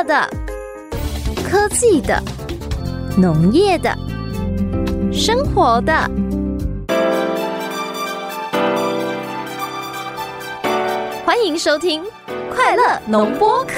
乐的、科技的、农业的、生活的。欢迎收听《快乐农播课》。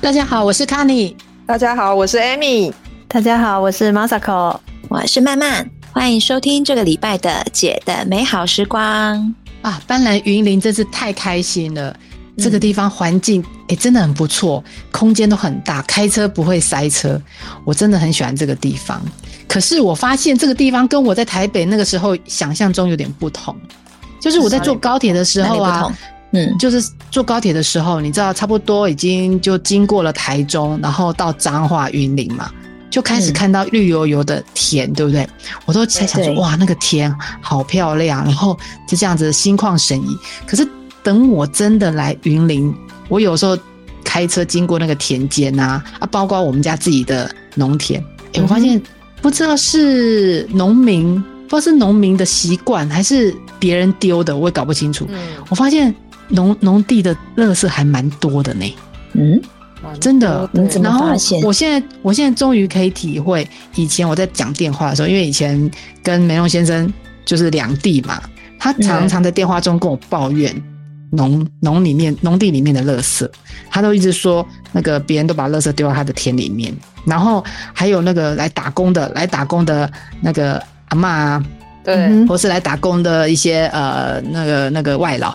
大家好，我是 k a n y 大家好，我是 Amy。大家好，我是 Masako。我是曼曼。欢迎收听这个礼拜的姐的美好时光。啊！斑斓云林真是太开心了，这个地方环境哎真的很不错，空间都很大，开车不会塞车，我真的很喜欢这个地方。可是我发现这个地方跟我在台北那个时候想象中有点不同，就是我在坐高铁的时候啊。嗯，就是坐高铁的时候，你知道，差不多已经就经过了台中，然后到彰化、云林嘛，就开始看到绿油油的田，对不对？我都在想说，哇，那个田好漂亮，然后就这样子心旷神怡。可是等我真的来云林，我有时候开车经过那个田间呐，啊，包括我们家自己的农田，哎，我发现不知道是农民，不知道是农民的习惯，还是别人丢的，我也搞不清楚。嗯，我发现。农农地的垃圾还蛮多的呢，嗯，真的。然后我现在我现在终于可以体会，以前我在讲电话的时候，因为以前跟梅隆先生就是两地嘛，他常常在电话中跟我抱怨农农里面农地里面的垃圾，他都一直说那个别人都把垃圾丢到他的田里面，然后还有那个来打工的来打工的那个阿妈，对，或是来打工的一些呃那个那个外劳。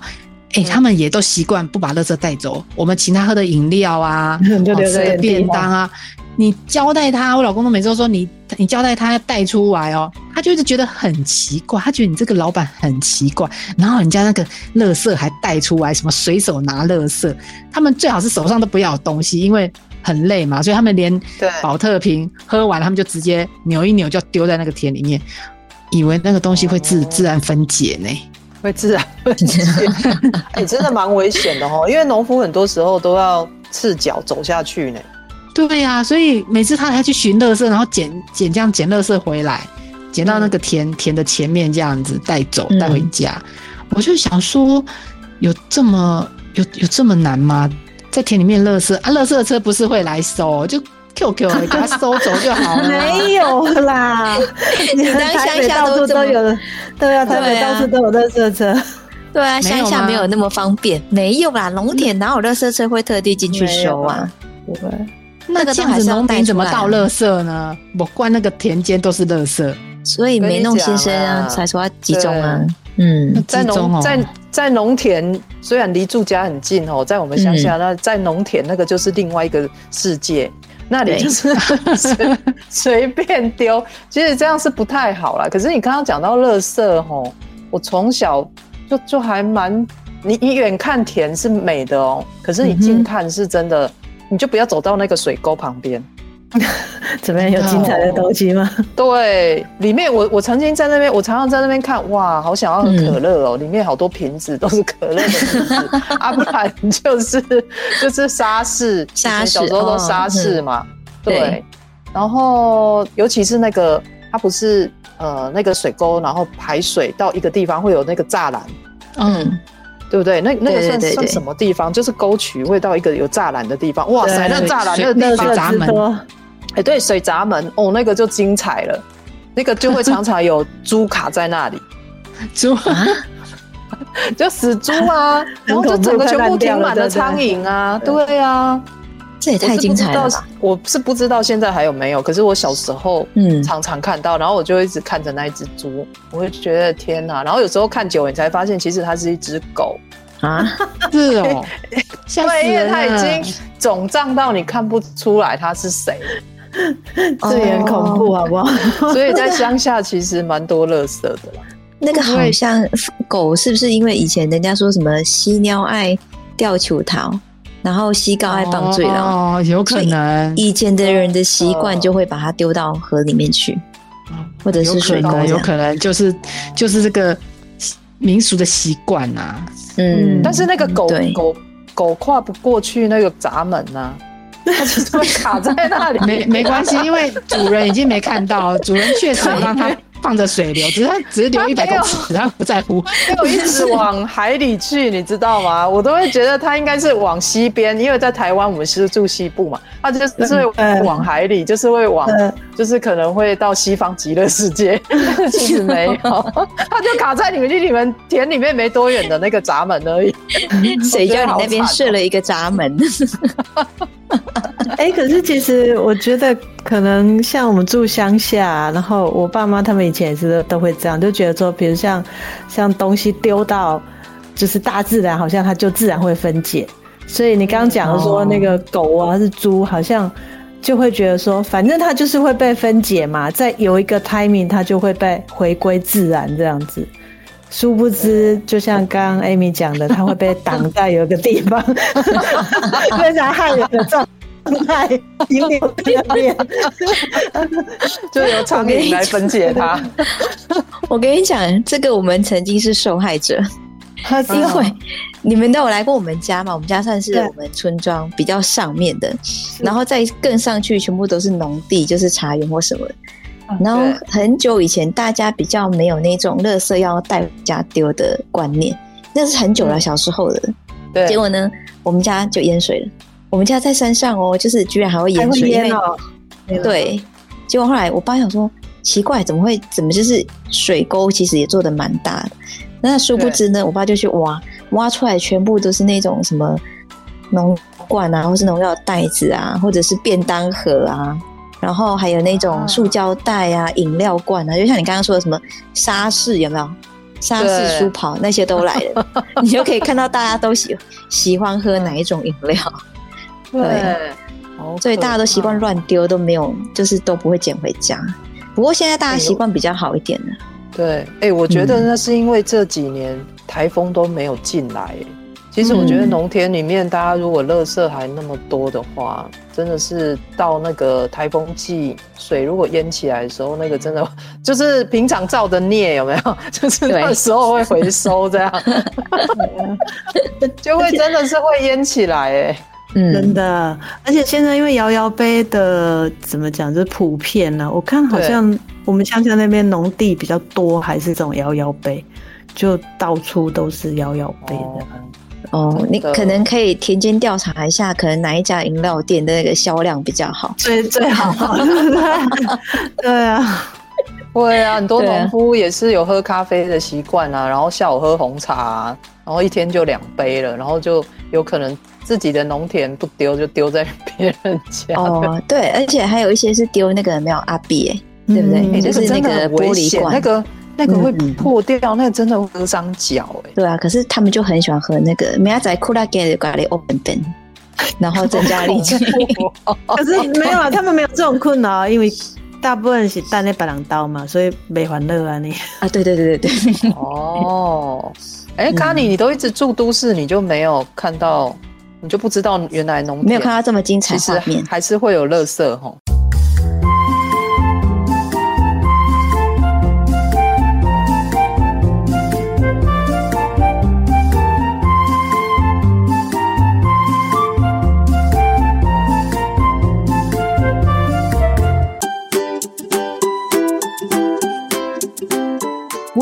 哎，他们也都习惯不把垃圾带走。我们请他喝的饮料啊，吃的便当啊，你交代他，我老公都每次都说你，你交代他要带出来哦。他就是觉得很奇怪，他觉得你这个老板很奇怪。然后人家那个垃圾还带出来，什么随手拿垃圾，他们最好是手上都不要有东西，因为很累嘛。所以他们连保特瓶喝完，他们就直接扭一扭就丢在那个田里面，以为那个东西会自自然分解呢。会自然分解，哎，真的蛮危险的哦。因为农夫很多时候都要赤脚走下去呢。对呀，所以每次他还去寻乐色，然后捡捡这样捡乐色回来，捡到那个田田的前面这样子带走带回家。我就想说，有这么有有这么难吗？在田里面乐色啊，乐色车不是会来收就。QQ，给他收 走就好了。没有啦，你台北到处都有，对啊，台北到处都有垃圾车。对啊，乡下没有那么方便。没有啦，农田哪有垃圾车会特地进去收啊？不会。那个这样子，农民怎么倒垃圾呢？我灌那个田间都是垃圾，所以没弄先生啊才说要集中啊。嗯，在农在在农田，虽然离住家很近哦，在我们乡下，那在农田那个就是另外一个世界。那你就是 随随便丢，其实这样是不太好啦。可是你刚刚讲到垃圾吼，我从小就就还蛮，你你远看田是美的哦，可是你近看是真的，你就不要走到那个水沟旁边。怎么样？有精彩的东西吗？对，里面我我曾经在那边，我常常在那边看，哇，好想要喝可乐哦！里面好多瓶子都是可乐的瓶子，啊，不然就是就是沙士，沙士，小时候都沙士嘛。对，然后尤其是那个，它不是呃那个水沟，然后排水到一个地方会有那个栅栏，嗯，对不对？那那个算算什么地方？就是沟渠会到一个有栅栏的地方。哇塞，那栅栏那个水闸门。哎，对，水闸门哦，那个就精彩了，那个就会常常有猪卡在那里，猪啊，就死猪啊，然后就整个全部停满了苍蝇啊，对啊，这也太精彩了吧！我是不知道现在还有没有，可是我小时候嗯常常看到，然后我就一直看着那一只猪，我会觉得天哪，然后有时候看久了，你才发现其实它是一只狗啊，是哦，对，因为它已经肿胀到你看不出来它是谁。这也很恐怖，好不好？所以在乡下其实蛮多垃圾的啦。那个好像狗是不是因为以前人家说什么犀鸟爱吊球桃，然后西高爱棒醉了？哦，有可能。以前的人的习惯就会把它丢到河里面去，或者是水沟。有可能就是就是这个民俗的习惯呐。嗯，但是那个狗狗狗跨不过去那个闸门呐。它就会卡在那里，没没关系，因为主人已经没看到，主人确实让它放着水流，只是它只是流一百公尺，它不在乎。没有一直往海里去，你知道吗？我都会觉得它应该是往西边，因为在台湾我们是住西部嘛，它就是会往海里，就是会往，就是可能会到西方极乐世界。其实没有，它就卡在你们离你们田里面没多远的那个闸门而已。谁叫你那边设了一个闸门？哎，可是其实我觉得，可能像我们住乡下，然后我爸妈他们以前也是都会这样，就觉得说，比如像像东西丢到就是大自然，好像它就自然会分解。所以你刚刚讲的说那个狗啊是猪，好像就会觉得说，反正它就是会被分解嘛，在有一个 timing 它就会被回归自然这样子。殊不知，就像刚刚 Amy 讲的，他会被挡在有一个地方，非常害人的状态，引领那边，就由苍蝇来分解它。我跟你讲，这个我们曾经是受害者，因为你们都有来过我们家嘛，我们家算是我们村庄比较上面的，然后再更上去，全部都是农地，就是茶园或什么。然后很久以前，大家比较没有那种垃圾要带回家丢的观念，那是很久了，小时候的。对。结果呢，我们家就淹水了。我们家在山上哦，就是居然还会淹水。淹哦。对。结果后来我爸想说，奇怪，怎么会？怎么就是水沟其实也做的蛮大的？那殊不知呢，我爸就去挖，挖出来全部都是那种什么农罐啊，或是农药袋子啊，或者是便当盒啊。然后还有那种塑胶袋啊、饮料罐啊，就像你刚刚说的什么沙士有没有？沙士书跑那些都来了，你就可以看到大家都喜喜欢喝哪一种饮料。对，所以大家都习惯乱丢，都没有就是都不会捡回家。不过现在大家习惯比较好一点了。对，哎，我觉得那是因为这几年台风都没有进来。其实我觉得农田里面，大家如果垃圾还那么多的话，真的是到那个台风季，水如果淹起来的时候，那个真的 就是平常造的孽，有没有？就是那时候会回收这样，就会真的是会淹起来哎，真的。而且现在因为摇摇杯的怎么讲，就是普遍呢？我看好像我们乡下那边农地比较多，还是这种摇摇杯，就到处都是摇摇杯的。哦，你可能可以田间调查一下，可能哪一家饮料店的那个销量比较好，最最好。对啊，对啊，很多农夫也是有喝咖啡的习惯啊，然后下午喝红茶，然后一天就两杯了，然后就有可能自己的农田不丢，就丢在别人家。哦，对，而且还有一些是丢那个没有阿比，对不对？就是那个玻璃罐那个。那个会破掉，那个真的会割伤脚哎。对啊，可是他们就很喜欢喝那个。明仔库拉给的咖喱 open 灯，然后增加力气。可是没有啊，他们没有这种困扰，因为大部分是带那白狼刀嘛，所以没欢乐啊你。啊，对对对对对。哦，哎，卡尼，你都一直住都市，你就没有看到，你就不知道原来农没有看到这么精彩画面，还是会有乐色哈。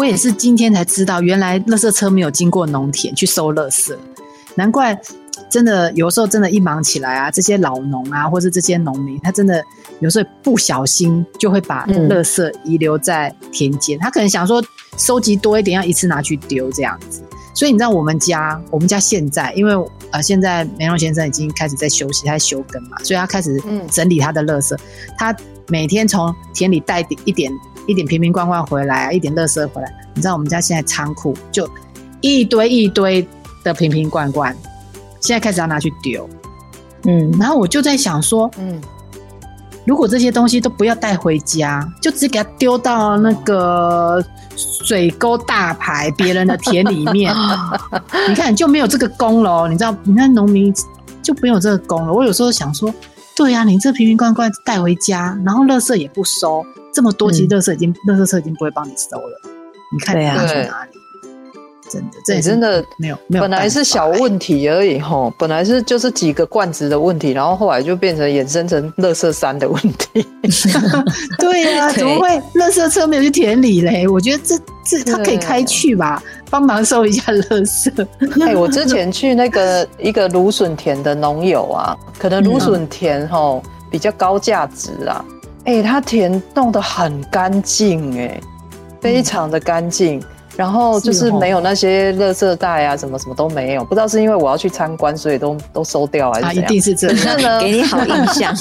我也是今天才知道，原来垃圾车没有经过农田去收垃圾，难怪真的有时候真的，一忙起来啊，这些老农啊，或者这些农民，他真的有时候不小心就会把垃圾遗留在田间，他可能想说收集多一点，要一次拿去丢这样子。所以你知道我们家，我们家现在因为呃，现在梅荣先生已经开始在休息，他在休耕嘛，所以他开始整理他的垃圾，他每天从田里带一点。一点瓶瓶罐罐回来啊，一点垃圾回来。你知道我们家现在仓库就一堆一堆的瓶瓶罐罐，现在开始要拿去丢。嗯，然后我就在想说，嗯，如果这些东西都不要带回家，就直接给它丢到那个水沟大排别人的田里面，你看就没有这个功了。你知道，你看农民就没有这个功了。我有时候想说，对呀，你这瓶瓶罐罐带回家，然后垃圾也不收。这么多，其实垃圾已经，垃圾车已经不会帮你收了。你看，你要，去哪里？真的，这也真的没有没有本来是小问题而已吼，本来是就是几个罐子的问题，然后后来就变成衍生成垃圾山的问题。对呀、对怎么会垃圾车没有去田里嘞？我觉得这这他可以开去吧，帮忙收一下垃圾。哎、我之前去那个一个芦笋田的农友啊，可能芦笋田吼比较高价值啊，哎、他田弄得很干净，哎，非常的干净。然后就是是哦没有那些垃圾袋啊，什么什么都没有。不知道是因为我要去参观，所以都都收掉还是啊，怎样？一定是这可样。给你好印象。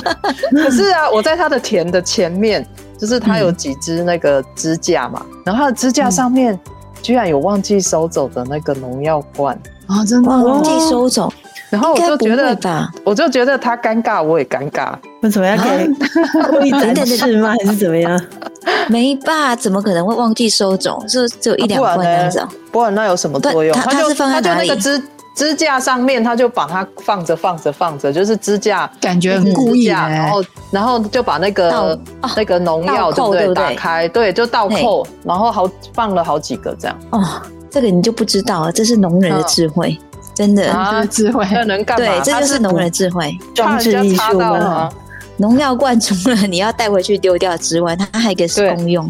可是啊，我在他的田的前面，就是他有几只那个支架嘛，然后他的支架上面居然有忘记收走的那个农药罐，啊，真的忘记收走，然后我就觉得，吧？我就觉得他尴尬，我也尴尬。为什么要给 故意展示吗？还是怎么样？没吧？怎么可能会忘记收走？是只有一两罐这样。不然那有什么作用？它它是放在他就哪里那个支支架上面，他就把它放着放着放着，就是支架。感觉很故意然哎。后，然后就把那倒个哦那个农药，对不对？倒扣对不对打开，对，就倒扣，然后好放了好几个这样。哦，这个你就不知道了，这是农人的智慧，真的。这是智慧，那能干嘛？对，这就是农人的智慧。装置艺术吗？？农药罐除了你要带回去丢掉之外，它还有一个对功用，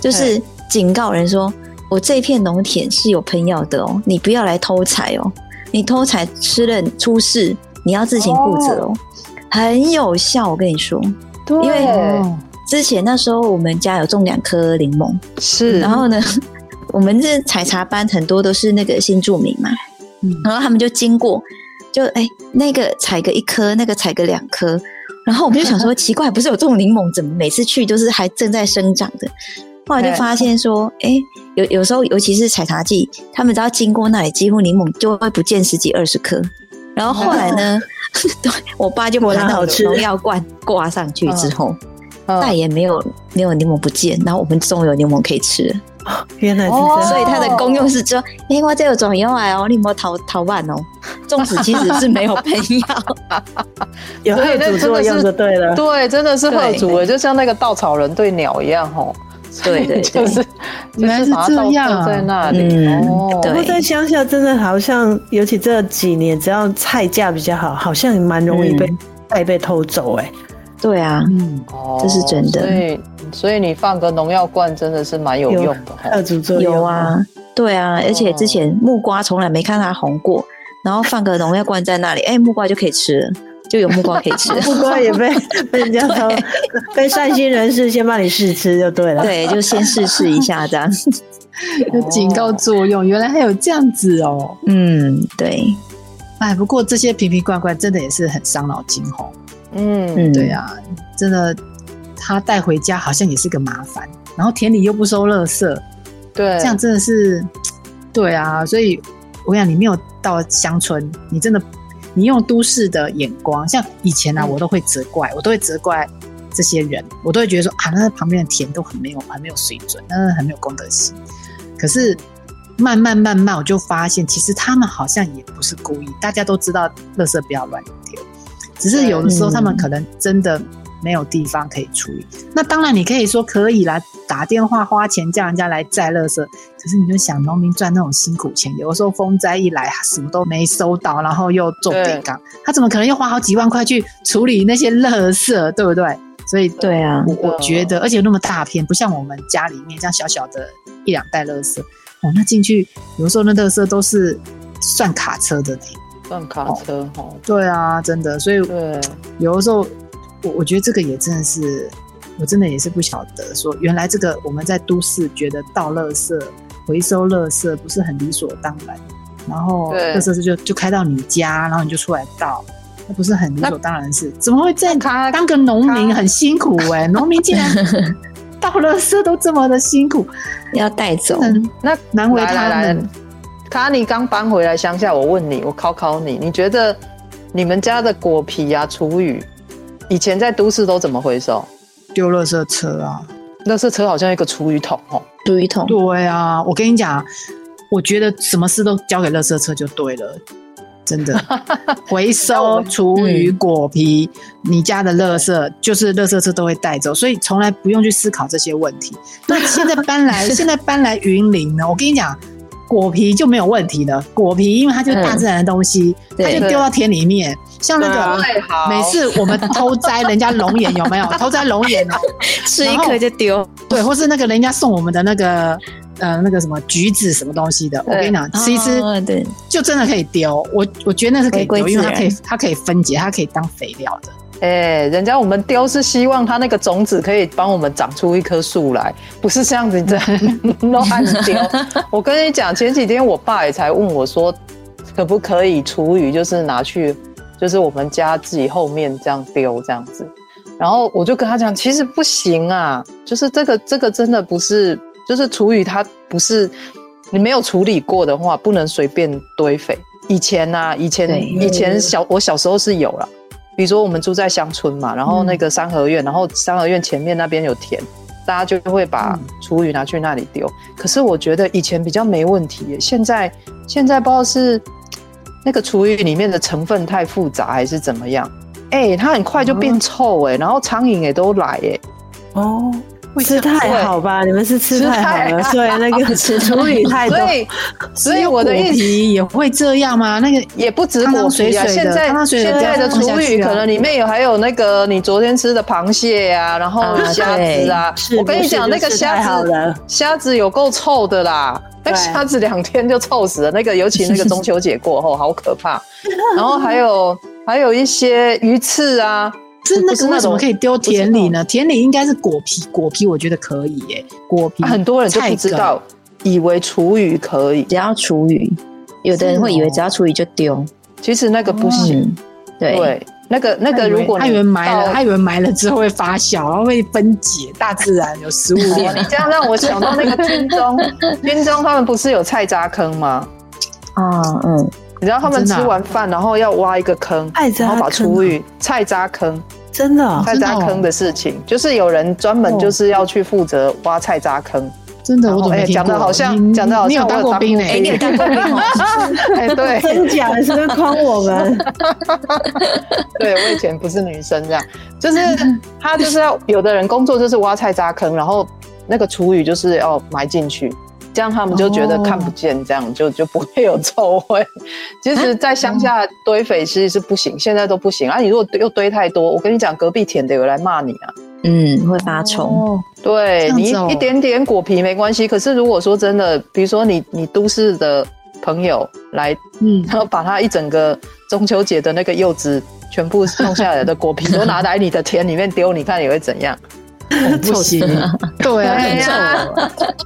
就是警告人说：我这片农田是有喷药的哦，你不要来偷采哦，你偷采吃了出事，你要自行负责哦。很有效，我跟你说，对，因为哦之前那时候我们家有种两颗柠檬，是，然后呢，我们这采茶班很多都是那个新住民嘛，嗯。然后他们就经过，就哎、那个采个一颗，那个采个两颗，然后我们就想说奇怪，不是有这种柠檬，怎么每次去都是还正在生长的？后来就发现说，哎、有有时候尤其是采茶季，他们只要经过那里，几乎柠檬就会不见十几二十颗。然后后来呢，对我爸就把那个农药罐挂上去之后，嗯再也没有没有柠檬不见，然后我们终于有柠檬可以吃了。原来是这哦样。所以它的功用是说，哎、我这有种用来哦，你有没有逃逃慢哦？粽子其实是没有喷药，有贺主作用就对了。对，真的是贺对主诶，就像那个稻草人对鸟一样吼。对对对 就是原来是就是把它倒这样放在那里。嗯哦，对不过在乡下，真的好像，尤其这几年，只要菜价比较好，好像蛮容易被嗯菜被偷走。哎，对啊，嗯，哦这是真的所以，所以你放个农药罐真的是蛮有用的吼。贺主作用有啊，对啊，而且之前木瓜从来没看它红过，然后放个农药罐在那里，哎、木瓜就可以吃了，就有木瓜可以吃了。不过也被被人家 偷，被善心人士先帮你试吃就对了。对，就先试试一下这样。有警告作用，原来还有这样子哦。嗯，对，哎，不过这些瓶瓶罐罐真的也是很伤脑筋哦。嗯，嗯，对啊，真的，他带回家好像也是个麻烦，然后田里又不收垃圾，对，这样真的是，对啊，所以我想你没有到乡村，你真的你用都市的眼光，像以前啊，嗯。我都会责怪，我都会责怪这些人，我都会觉得说啊，那旁边的田都很没有很没有水准，那很没有公德心。可是慢慢慢慢，我就发现其实他们好像也不是故意，大家都知道垃圾不要乱丢，只是有的时候他们可能真的没有地方可以处理。那当然，你可以说可以啦，打电话花钱叫人家来载垃圾。可是你就想，农民赚那种辛苦钱，有的时候风灾一来，什么都没收到，然后又种对地缸，他怎么可能又花好几万块去处理那些垃圾，对不对？所以对啊，我我觉得，而且那么大片，不像我们家里面这样小小的一两袋垃圾，哦，那进去有时候那垃圾都是算卡车的呢。算卡车吼。对啊，真的，所以对，有的时候，我我觉得这个也真的是，我真的也是不晓得说，原来这个我们在都市觉得倒垃圾、回收垃圾不是很理所当然，然后对垃圾车就就开到你家，然后你就出来倒，那不是很理所当然的事？怎么会这样？他当个农民很辛苦哎、农民竟然 倒垃圾都这么的辛苦，要带走。那难为他来来来们。卡尼刚搬回来乡下，我问你，我考考你，你觉得你们家的果皮啊、厨余，以前在都市都怎么回收？丢垃圾车啊！垃圾车好像一个厨余桶哦。厨余桶，对啊，我跟你讲，我觉得什么事都交给垃圾车就对了，真的。回收厨余、嗯果皮，你家的垃圾就是垃圾车都会带走，所以从来不用去思考这些问题。那现在搬来，现在搬来云林呢？我跟你讲，果皮就没有问题了。果皮因为它就是大自然的东西，它就丢到田里面。像那个好每次我们偷摘人家龙眼有没有？偷摘龙眼哦，吃一颗就丢，对，或是那个人家送我们的那个呃那个什么橘子什么东西的，我跟你讲，吃一吃哦对，就真的可以丢。我我觉得那是可以丢，因为它可以它可以分解，它可以当肥料的。哎、人家我们丢是希望它那个种子可以帮我们长出一棵树来，不是这样子这样乱丢。我跟你讲，前几天我爸也才问我说，可不可以厨余，就是拿去，就是我们家自己后面这样丢这样子。然后我就跟他讲，其实不行啊，就是这个这个真的不是，就是厨余它不是你没有处理过的话，不能随便堆肥。以前呐、以前以前小我小时候是有了。比如说我们住在乡村嘛，然后那个三合院，然后三合院前面那边有田，大家就会把厨余拿去那里丢。可是我觉得以前比较没问题耶，现在现在不知道是那个厨余里面的成分太复杂还是怎么样，哎、它很快就变臭哎，然后苍蝇也都来哎，哦，吃太好吧？你们是吃太好了，所以那个 处理太多。所以所以我的意果思皮也会这样吗？那个也不止果皮啊，现在现在的厨余可能里面有还有那个你昨天吃的螃蟹啊，然后啊虾子啊，我跟你讲那个虾子虾子有够臭的啦，那虾子两天就臭死了，那个尤其那个 中秋节过后好可怕，然后还有还有一些鱼刺啊，是那个为什么可以丢田里呢？田里应该是果皮，果皮我觉得可以耶，果皮、啊很多人就不知道，以为厨余可以，只要厨余，有的人会以为只要厨余就丢，其实那个不行。嗯，对，对，那个那。个，如果他以为埋了，到他以为埋了之后会发酵，然后会分解，大自然有食物 链哦。你这样让我想到那个军中，军中他们不是有菜渣坑吗？啊，嗯，你知道他们吃完饭，然后要挖一个坑，然后把坑厨余菜渣坑、真的哦菜渣坑的事情，就是有人专门就是要去负责挖菜渣坑。真的，我怎么？讲得好像你讲的好像你有当过兵哎，你有当过兵哦？哎，对真假的是不是诓我们？对，我以前不是女生这样，就是他就是要有的人工作就是挖菜渣坑，然后那个厨余就是要埋进去。这样他们就觉得看不见，这样 就就不会有臭味。其实，在乡下堆肥其实是不行，现在都不行啊！你如果又堆太多，我跟你讲，隔壁田的有来骂你啊。嗯，会发虫，哦，对你一点点果皮没关系，可是如果说真的，比如说你你都市的朋友来，嗯，然后把他一整个中秋节的那个柚子全部弄下来的果皮 都拿来你的田里面丢，你看你会怎样？不行，对啊，对 很臭，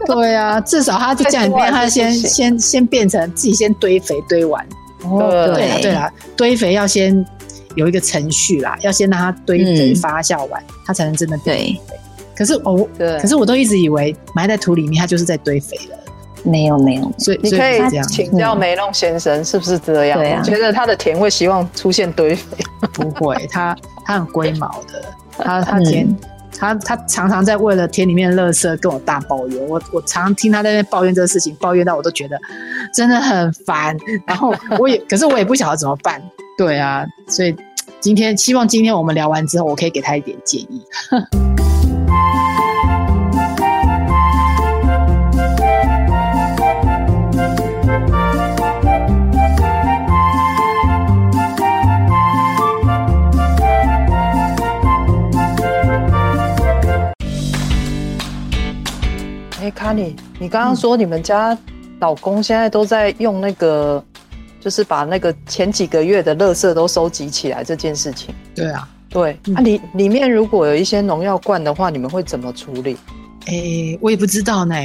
对啊，至少他在家里面，他先先先变成自己先堆肥堆完。哦，对。对。啦对啦，堆肥要先有一个程序啦，要先让它堆肥嗯发酵完，它才能真的变对。肥。可是哦，可是我都一直以为埋在土里面，它就是在堆肥了，没有没有，所以所你可以请教梅弄先生是不是这样？对啊。我觉得他的田会希望出现堆肥。不会，它它很龟毛的，它它田。他他常常在为了田里面的垃圾跟我大抱怨，我我常听他在那抱怨这个事情，抱怨到我都觉得真的很烦。然后我也，可是我也不晓得怎么办。对啊，所以今天希望今天我们聊完之后，我可以给他一点建议。哎，卡尼，你刚刚说你们家老公现在都在用那个，就是把那个前几个月的垃圾都收集起来这件事情。对啊，对，嗯啊里里面如果有一些农药罐的话，你们会怎么处理？诶，我也不知道呢，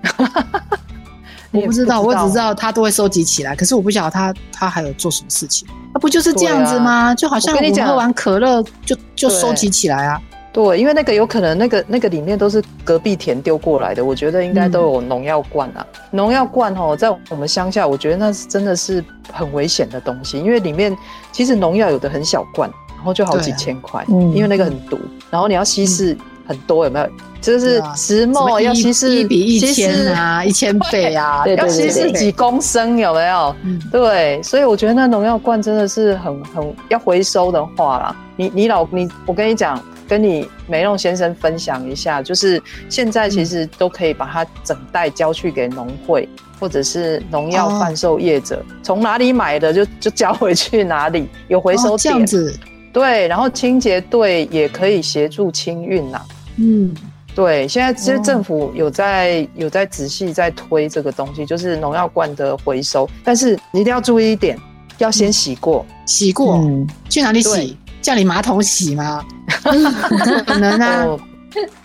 我不知道，不知道我只知道他都会收集起来，可是我不晓得他他还有做什么事情。那不就是这样子吗？就好像我们喝完可乐就就收集起来啊。对，因为那个有可能那个那个里面都是隔壁田丢过来的，我觉得应该都有农药罐啊。农药罐哦，在我们乡下，我觉得那是真的是很危险的东西，因为里面其实农药有的很小罐，然后就好几千块，嗯因为那个很毒，然后你要稀释很多，有没有？就是石墨要稀释一比一千啊，一千倍啊，要稀释几公升，有没有？嗯对，所以我觉得那农药罐真的是很很要回收的话啦，你你老你，我跟你讲，跟你梅弄先生分享一下，就是现在其实都可以把它整袋交去给农会或者是农药哦贩售业者，从哪里买的就就交回去哪里，有回收哦这点。样子，对，然后清洁队也可以协助清运呐。嗯，对，现在其实哦政府有在、有在仔细在推这个东西，就是农药罐的回收，但是你一定要注意一点，要先洗过。洗过，嗯，去哪里洗？叫你马桶洗吗？不 可能啊！哦，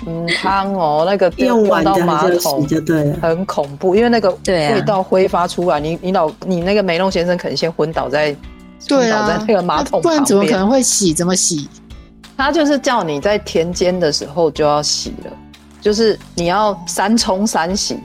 嗯，汤哦，那个用完的到马桶就对了。很恐怖，因为那个味道挥发出来，你你老你那个梅弄先生可能先昏倒在对啊昏倒在，那个马桶不然。怎么可能会洗？怎么洗？他就是叫你在田间的时候就要洗了，就是你要三冲三洗。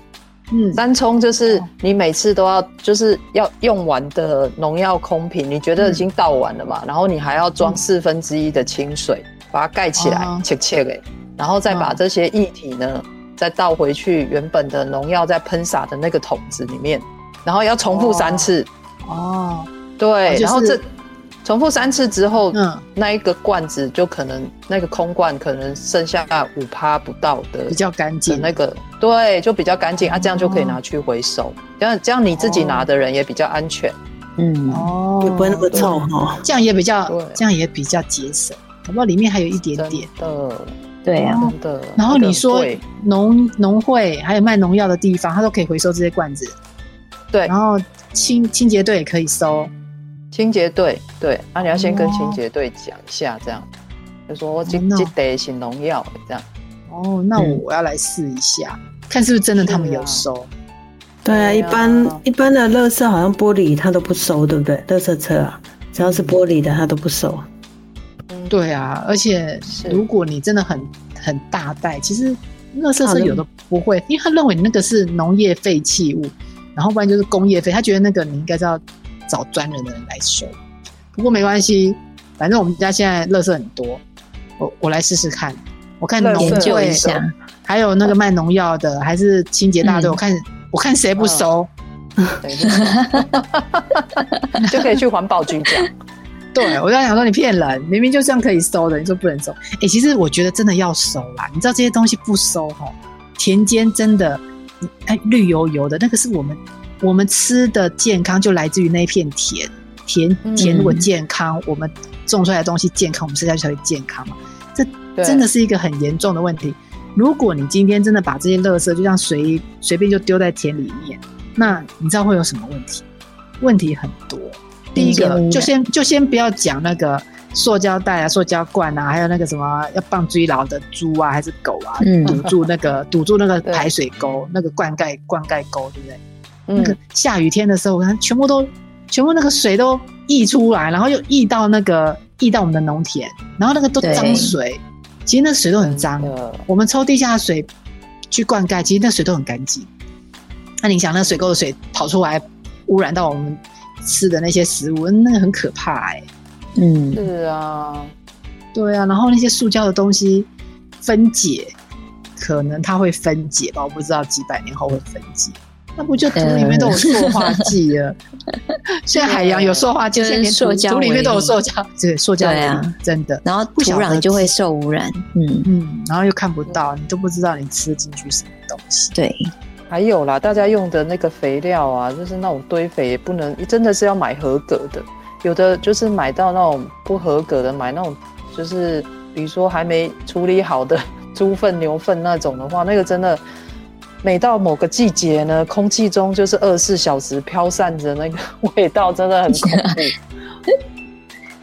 嗯，三冲就是你每次都要就是要用完的农药空瓶，你觉得已经倒完了嘛？然后你还要装四分之一的清水，把它盖起来哦，切切给，然后再把嗯这些液体呢，再倒回去原本的农药在喷洒的那个桶子里面，然后要重复三次。哦，对，然后这重复三次之后，嗯，那一个罐子就可能那个空罐可能剩下五趴不到的比较干的净。那个，对，就比较干净啊，这样就可以拿去回收，这样这样你自己拿的人也比较安全。嗯，哦，也不会那么臭哈。这样也比较对，这样也比较节省。搞不好里面还有一点真点。的，对啊，的。然后你说贵农农会还有卖农药的地方，它都可以回收这些罐子。对然后清清洁队也可以收。清洁队，对，啊，你要先跟哦清洁队讲一下，这样就说我这哦那这得是农药，这样。哦，那嗯我要来试一下，看是不是真的他们有收。对啊，对啊一般一般的垃圾好像玻璃它都不收，对不对？垃圾车啊，只要是玻璃的它都不收。嗯，对啊，而且如果你真的很很大袋，其实垃圾车有的不会，因为他认为你那个是农业废弃物，然后不然就是工业废，他觉得那个你应该是要找专人的人来收。不过没关系，反正我们家现在垃圾很多，我我来试试看，我看农一下，还有那个卖农药的，还是清洁大队，嗯我看我看谁不收。就可以去环保局讲。对，我在想说你骗人，明明就这样可以收的，你说不能收。哎、其实我觉得真的要收啦，你知道这些东西不收哈，田间真的哎绿油油的，那个是我们我们吃的健康就来自于那一片田，田嗯田如果健康，我们种出来的东西健康，我们吃下去才会健康嘛。这真的是一个很严重的问题。如果你今天真的把这些垃圾就这样随随便就丢在田里面，那你知道会有什么问题？问题很多。第一个就先就先不要讲那个塑胶袋啊、塑胶罐啊，还有那个什么要放追牢的猪啊还是狗啊，嗯堵住那个堵住那个排水沟、那个灌溉灌溉沟，对不对？那个嗯，下雨天的时候，我看全部都全部那个水都溢出来，然后又溢到那个溢到我们的农田，然后那个都脏水，其实那水都很脏。的。我们抽地下水去灌溉，其实那水都很干净。那你想，那水沟的水跑出来，污染到我们吃的那些食物，那个很可怕哎、嗯，是啊，对啊，然后那些塑胶的东西分解，可能它会分解吧，我不知道几百年后会分解。那不就土里面都有塑化剂了？现在海洋有塑化剂，现在连土里面都有塑胶，对，塑胶啊真的。然后土壤就会受污染，嗯，嗯，然后又看不到，你都不知道你吃进去什么东西。对，还有啦，大家用的那个肥料啊，就是那种堆肥，也不能真的是要买合格的，有的就是买到那种不合格的，买那种就是比如说还没处理好的 猪粪、牛粪那种的话，那个真的。每到某个季节呢，空气中就是二十四小时飘散着那个 味道，真的很恐怖。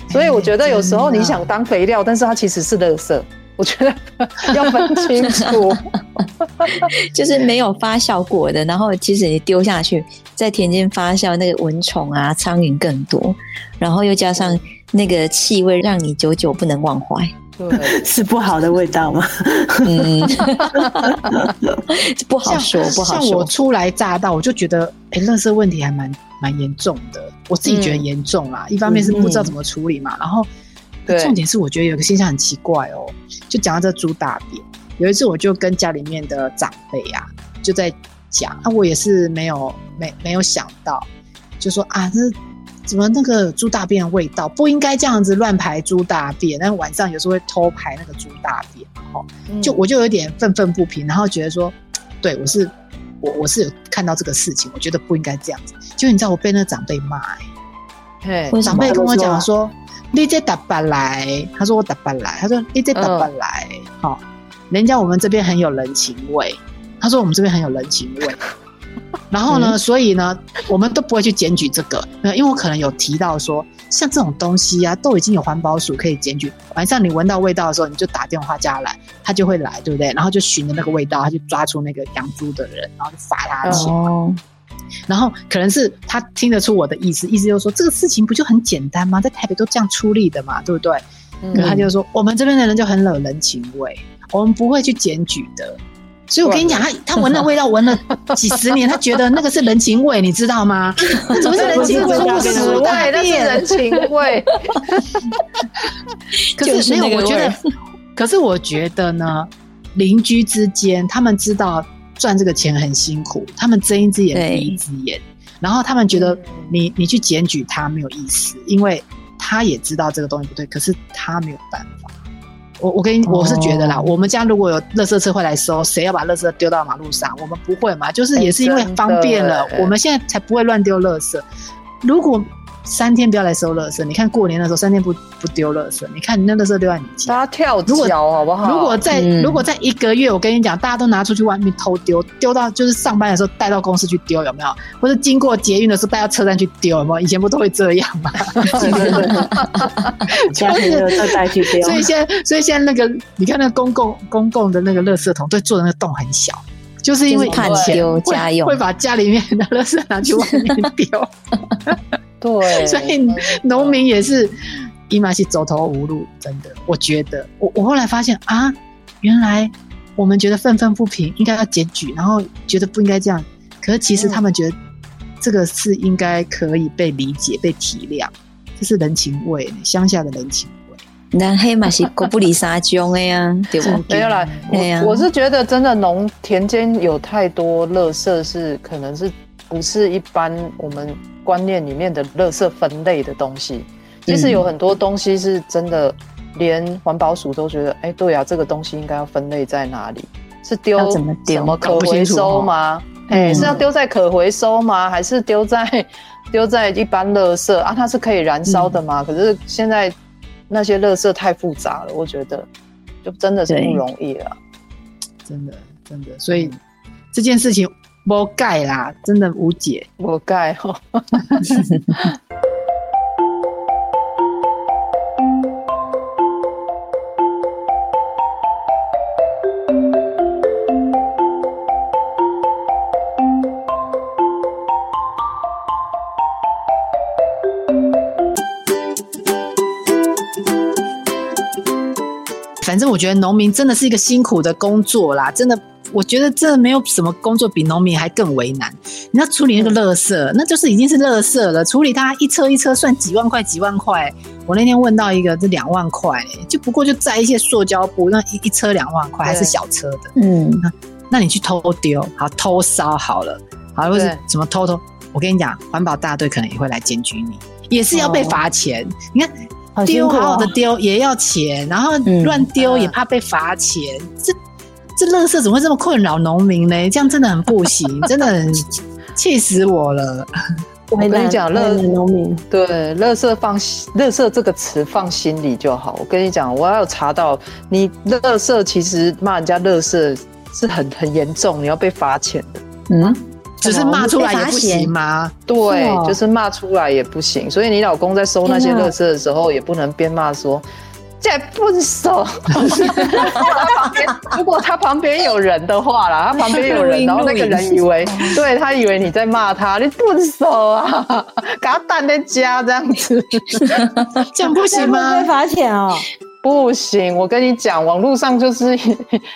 所以我觉得有时候你想当肥料，但是它其实是垃圾，我觉得要分清楚。就是没有发酵过的，然后其实你丢下去，在田间发酵，那个蚊虫啊、苍蝇更多，然后又加上那个气味，让你久久不能忘怀。对，是不好的味道吗？嗯，不好说，不好像我说。初来乍到，我就觉得，哎、垃圾问题还蛮蛮严重的。我自己觉得嗯严重啦，一方面是不知道怎么处理嘛，然后重点是我觉得有个现象很奇怪哦，就讲到这猪大便，有一次我就跟家里面的长辈啊，就在讲啊，我也是没有没没有想到，就说啊，这怎么那个猪大便的味道不应该这样子乱排猪大便，但晚上有时候会偷排那个猪大便，哦，就我就有点愤愤不平，然后觉得说，对我是我我是有看到这个事情，我觉得不应该这样子，就你知道我被那个长辈骂、欸，嘿。为什么？长辈跟我讲说，你这打巴来，他说我打巴来，他说你这打巴来，好、人家我们这边很有人情味，他说我们这边很有人情味。然后呢，所以呢，我们都不会去检举这个，呃因为我可能有提到说，像这种东西啊，都已经有环保署可以检举。晚上你闻到味道的时候，你就打电话叫他来，他就会来，对不对？然后就循着那个味道，他就抓出那个养猪的人，然后就罚他钱。哦，然后可能是他听得出我的意思，意思就是说这个事情不就很简单吗？在台北都这样出力的嘛，对不对？嗯可他就说我们这边的人就很惹人情味，我们不会去检举的。所以我跟你讲，他他闻那 味道闻了几十年，他觉得那个是人情味，你知道吗？那怎么是人情味？猪屎屎味，那是人情味。可就是没有，那个我觉得可是我觉得呢，邻居之间他们知道赚这个钱很辛苦，他们睁一只眼对闭一只眼，然后他们觉得嗯你你去检举他没有意思，因为他也知道这个东西不对，可是他没有办法。我我跟你我是觉得啦，哦我们家如果有垃圾车会来收，谁要把垃圾丢到马路上？我们不会嘛，就是哎也是因为方便了，哎我们现在才不会乱丢垃圾。如果三天不要来收垃圾，你看过年的时候三天不不丢垃圾，你看你那垃圾丢在你家，大家跳如果脚好不好？如果在、嗯如果在一个月，我跟你讲，大家都拿出去外面偷丢，丢到就是上班的时候带到公司去丢，有没有？或者经过捷运的时候带到车站去丢，有没有？以前不都会这样吗？对对对，家庭的再带去丢。所以现在，所以现在那个，你看那个公共公共的那个垃圾桶，对做的那个洞很小，就是因为怕前丢会家用会把家里面的垃圾拿去外面丢，对，所以农民也是伊玛西走投无路，真的，我觉得，我我后来发现啊，原来我们觉得愤愤不平，应该要检举，然后觉得不应该这样，可是其实他们觉得这个是应该可以被理解、被体谅，这是人情味，乡下的人情味。那黑马是狗不理沙中的呀，对不？没有啦，对呀我我是觉得真的农田间有太多垃圾是可能是不是一般我们观念里面的垃圾分类的东西。其实有很多东西是真的，连环保署都觉得，哎、对啊，这个东西应该要分类在哪里？是丢怎么丢什么可回收吗？哎、嗯是要丢在可回收吗？还是丢在丢在一般垃圾啊？它是可以燃烧的吗？可是现在那些垃圾太复杂了，我觉得就真的是不容易了。真的真的，所以这件事情无盖啦，真的无解。我盖吼，反正我觉得农民真的是一个辛苦的工作啦，真的，我觉得真的没有什么工作比农民还更为难。你要处理那个垃圾，那就是已经是垃圾了，处理它一车一车算几万块几万块。我那天问到一个，这两万块，就不过就载一些塑胶布，那一一车两万块，还是小车的。嗯，那你去偷丢，好偷烧好了，好，或是对怎么偷偷？我跟你讲，环保大队可能也会来检举你，也是要被罚钱。你看丢好好的哦。丢也要钱，然后嗯乱丢嗯也怕被罚钱，这这垃圾怎么会这么困扰农民呢？这样真的很不行，真的很 气死我了。我跟你讲，垃农民，对“垃圾放心”“垃圾”这个词放心里就好。我跟你讲，我要有查到，你垃圾其实骂人家垃圾是很很严重，你要被罚钱的。嗯，只是骂出来也不行吗？对，就是骂出来也不行。所以你老公在收那些垃圾的时候，也不能边骂说。这笨手，他旁边如果他旁边有人的话啦，他旁边有人，然后那个人以为，对他以为你在骂他，你笨手啊，给他蛋在家这样子，这样不行会吗会？罚钱哦。不行，我跟你讲，网络上就是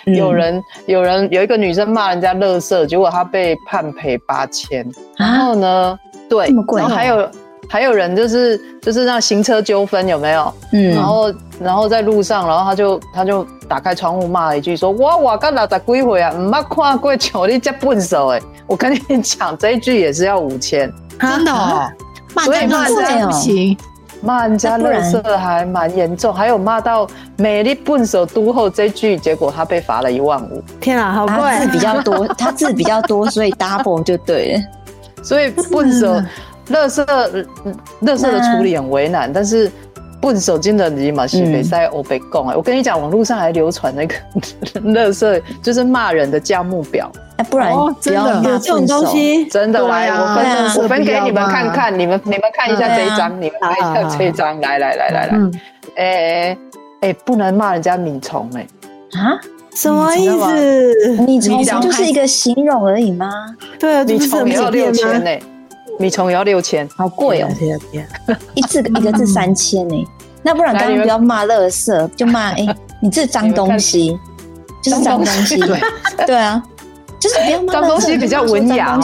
嗯。有人、有人有一个女生骂人家垃圾，结果她被判赔八千。然啊，后呢，对然后还有还有人就是就是那行车纠纷有没有？嗯然后然后在路上，然后他就他就打开窗户骂了一句说：“哇我刚六十几回啊，唔捌看过像你这笨手哎！”我跟你讲，这一句也是要五千，真的哦，骂所以骂人不行，骂人家那不然垃圾还蛮严重，还有骂到美丽笨手都后这句，结果他被罚了一万五。天啊，好贵他字啊！比较多，他字比较多，所以 double 就对了。所以笨手、垃圾、呃垃圾的处理很为难，但是不手真的你嘛是北塞欧北贡哎，我跟你讲，网络上还流传那个 垃圾就是骂人的价目表，哎不然哦不要真的有这种东西，真的来，啊。我分、我分给你们看看，你们你们看一下这一张，你们看一下这一张，来来来来来，嗯，哎哎哎，不能骂人家米虫哎，啊？什么意思？你从你讲不就是一个形容而已吗？对啊，这米虫也要六千？呢，米虫也要六千，好贵哦，天啊天啊一字一个字三千呢。那不然刚刚不要骂乐色，就骂 哎，你这脏东西，就是脏东西。对，对啊，就是不要骂垃圾脏东西比较文雅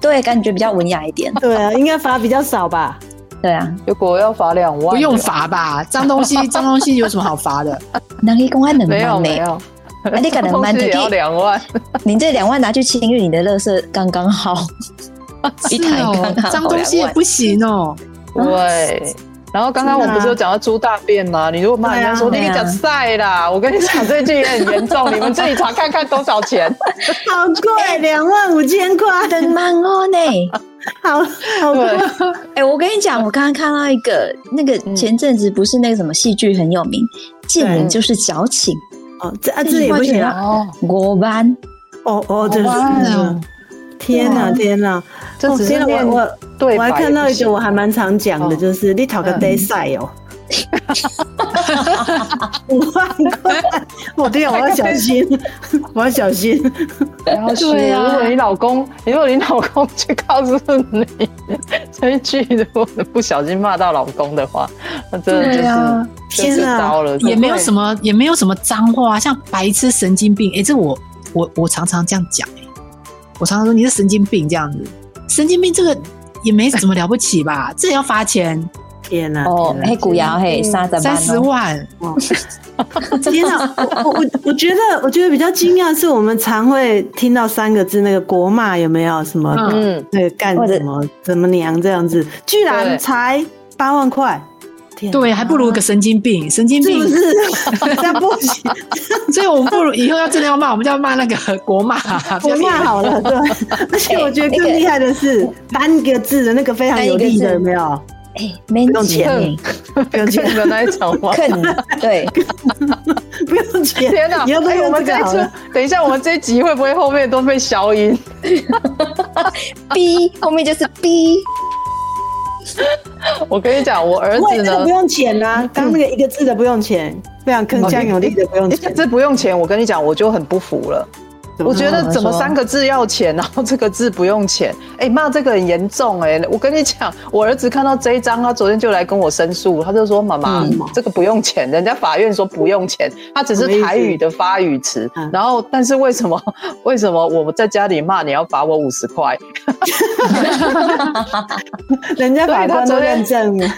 对，感觉比较文雅一点。对啊，应该罚比较少吧？对啊，如果要罚两万，不用，罚吧？脏东西，脏东西有什么好罚的？哪里公安能没有？没有，那你可能 蛮要，两万，你这两万拿去清运你的垃圾刚刚好，一台是哦刚刚好脏东西也不行哦。对。然后刚刚我们不是有讲到猪大便吗？你如果骂人家说对啊你讲晒啦，我跟你讲这句也很严重，你们自己查看看多少钱。好贵，两万五千块，很忙哦呢。好好贵。哎、我跟你讲，我刚刚看到一个，那个前阵子不是那个什么戏剧很有名，贱人就是矫情，哦，这啊这也不行啊！哦，我班哦哦，这哇是天哪天哪！这只是哦天哪我我对我还看到一个我还蛮常讲的，哦就是你讨个 day 赛哦，五万块，我天啊，我要小心，我要小心。不要学。对啊如果你老公，如果你老公去告诉你 这一句，如果不小心骂到老公的话，那真的就是、天啊糟了，也没有么。什么，也没有什么脏话，像白痴、神经病。哎、这我我我常常这样讲、哎，我常常说你是神经病这样子，神经病这个也没什么了不起吧？这也要罚钱。天哪！哦，黑古窑嘿，三十三十万。哦，天哪！我我我我觉得我觉得比较惊讶是我们常会听到三个字那个国骂有没有？什么嗯。嗯，那个干什么怎么娘这样子，居然才八万块，对，还不如个神经病，神经病是不。是？这样不行，所以我们不如以后要真的要骂，我们就要骂那个 国骂，不我要骂好了，对。而且我觉得更厉害的是单个字的那个非常有力的，有没有？哎，没不用钱哎，不用钱看，的那一种吗？坑，对，不用钱。天哪！你要不我用们这一等一下，我们这一集会不会后面都被消音？B 后面就是 B，我跟你讲，我儿子呢不用钱啊，刚刚那个一个字的不用钱，非常铿锵有力的不用钱。这不用钱，我跟你讲，我就很不服了。我觉得怎么三个字要钱，然后这个字不用钱？哎、骂这个很严重哎、我跟你讲，我儿子看到这一张，他昨天就来跟我申诉，他就说：“妈妈，嗯这个不用钱，人家法院说不用钱，他只是台语的发语词。嗯然后，但是为什么 为什么我在家里骂你要罚我五十块？人家法官都认证了，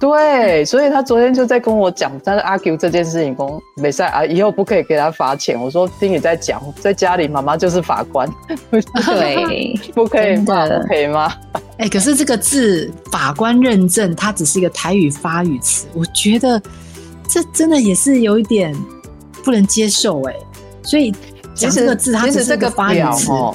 对，所以他昨天就在跟我讲，他在 argue 这件事情，公没事啊，以后不可以给他罚钱。我说听你在讲，在家里妈妈就是法官，对，不可以骂，可以骂。哎、可是这个字法官认证，它只是一个台语发语词，我觉得这真的也是有一点不能接受哎、所以讲这个字，它实这个表发语词，哦，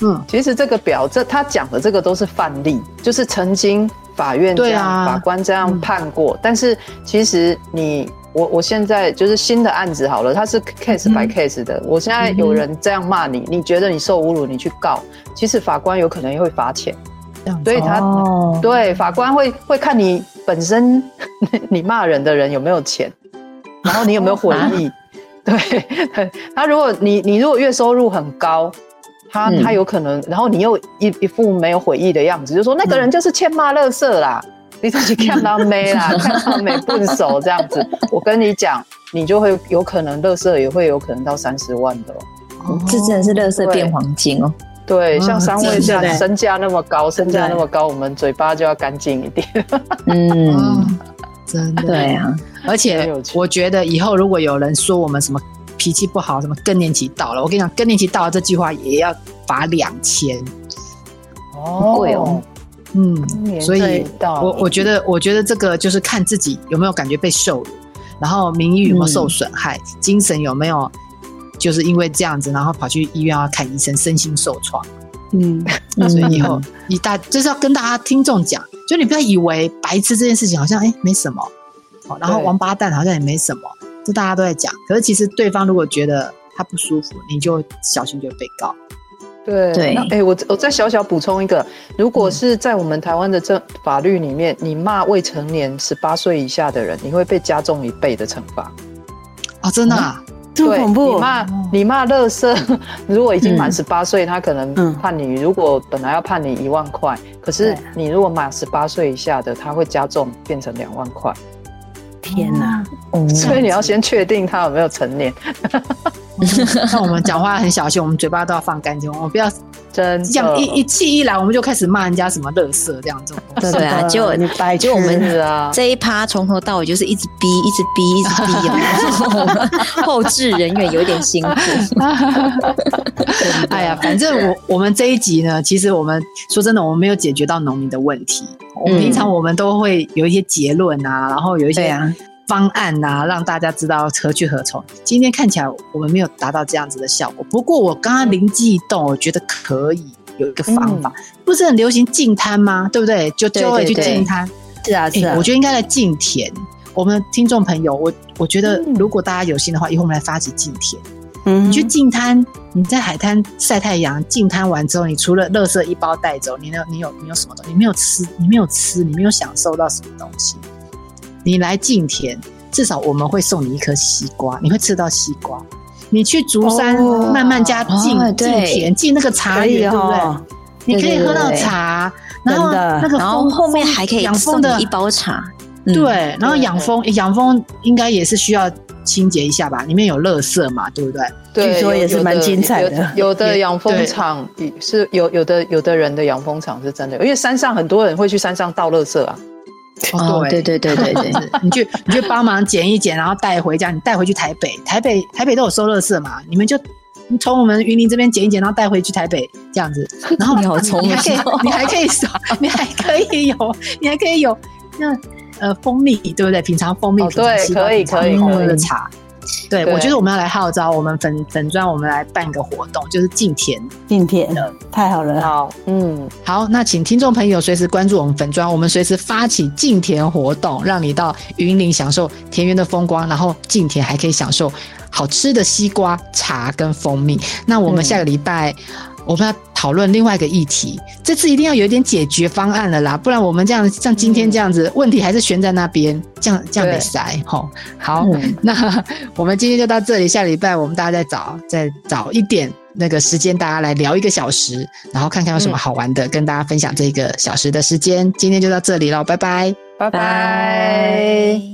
嗯，其实这个表，这他讲的这个都是范例，就是曾经法院这样，啊法官这样嗯判过。但是其实你我我现在就是新的案子好了，它是 case 嗯 by case 的。我现在有人这样骂你，你觉得你受侮辱，你去告，其实法官有可能也会罚钱。所以他、哦，对法官会会看你本身 你骂人的人有没有钱，然后你有没有悔意。对，他如果你你如果月收入很高，他嗯他有可能，然后你又一一副没有悔意的样子，就说那个人就是欠骂乐色啦，你自己看到没啦，看到没笨手这样子，我跟你讲，你就会有可能乐色也会有可能到三十万的哦。这真的是垃圾变黄金哦。对，像三位真的下身价那么高，身价那么高，我们嘴巴就要干净一点。嗯，嗯，真的。对啊，而且我觉得以后如果有人说我们什么脾气不好，什么更年期到了，我跟你讲，更年期到了这句话也要罚两千。哦。贵哦，嗯，所以我我觉得，我觉得这个就是看自己有没有感觉被受辱，然后名誉有没有受损害，精神有没有就是因为这样子，然后跑去医院要看医生，身心受创。嗯，所以以后你大就是要跟大家听众讲，就你不要以为白痴这件事情好像哎、没什么，哦，然后王八蛋好像也没什么，这大家都在讲。可是其实对方如果觉得他不舒服，你就小心就被告。对对那哎、我我再小小补充一个，如果是在我们台湾的这法律里面，你骂未成年十八岁以下的人，你会被加重一倍的惩罚。哦，真的、啊，这么恐怖你，骂你骂乐色，如果已经满嗯十八岁，他可能嗯判你，如果本来要判你一万块，可是你如果满十八岁以下的，他会加重变成两万块。天哪！哦。所以你要先确定他有没有成年，那我们讲话很小心，我们嘴巴都要放干净，我们不要真的这样一一气一来，我们就开始骂人家什么乐色这样这种东西。对啊，结果你白结果我们这一趴从头到尾就是一直逼，一直逼，一直逼啊，后置人员有一点辛苦。哎呀，反正我我们这一集呢，其实我们说真的，我们没有解决到农民的问题。我平常我们都会有一些结论啊，然后有一些啊方案啊，让大家知道何去何从。今天看起来我们没有达到这样子的效果，不过我刚刚灵机一动，我觉得可以有一个方法，不是很流行净滩吗？对不对？就就会去净滩。是啊是啊哎，我觉得应该来净田。我们的听众朋友，我我觉得如果大家有心的话，以后我们来发起竞田。嗯你去净滩，你在海滩晒太阳，净滩完之后，你除了垃圾一包带走，你有你有你有什么东西？你没有吃，你没有吃，你没有享受到什么东西。你来进田，至少我们会送你一颗西瓜，你会吃到西瓜。你去竹山哦。慢慢加净哦净对田，进那个茶可以园，对不对？哦，你可以喝到茶，然后那个然后风后面还可以养蜂的送你一包茶，嗯，对，然后对养蜂，诶养蜂应该也是需要清洁一下吧，里面有垃圾嘛，对不对？对，据说也是蛮精彩的。有有有的也养蜂对。场是有有的有的人的养蜂场是真的，因为山上很多人会去山上倒垃圾啊。哦，对对对对对，你去你去帮忙捡一捡，然后带回家，你带回去台北，台北台北都有收垃圾嘛，你们就从我们云林这边捡一捡，然后带回去台北这样子，然后你好聪明你还可以哦你还可以少，你还可以有，你还可以有那呃蜂蜜，对不对？品尝蜂蜜，可以可以红可以的茶。对，对。我觉得我们要来号召我们粉粉砖，我们来办个活动，就是敬田。敬田的。太好了，好，嗯，好，那请听众朋友随时关注我们粉砖，我们随时发起敬田活动，让你到云林享受田园的风光，然后敬田还可以享受好吃的西瓜、茶跟蜂蜜。那我们下个礼拜、我们要讨论另外一个议题，这次一定要有一点解决方案了啦，不然我们这样像今天这样子，问题还是悬在那边，这样这样得对塞吼。好，嗯那我们今天就到这里，下礼拜我们大家再找再找一点那个时间，大家来聊一个小时，然后看看有什么好玩的，跟大家分享这个小时的时间。今天就到这里了，拜拜。拜拜。拜。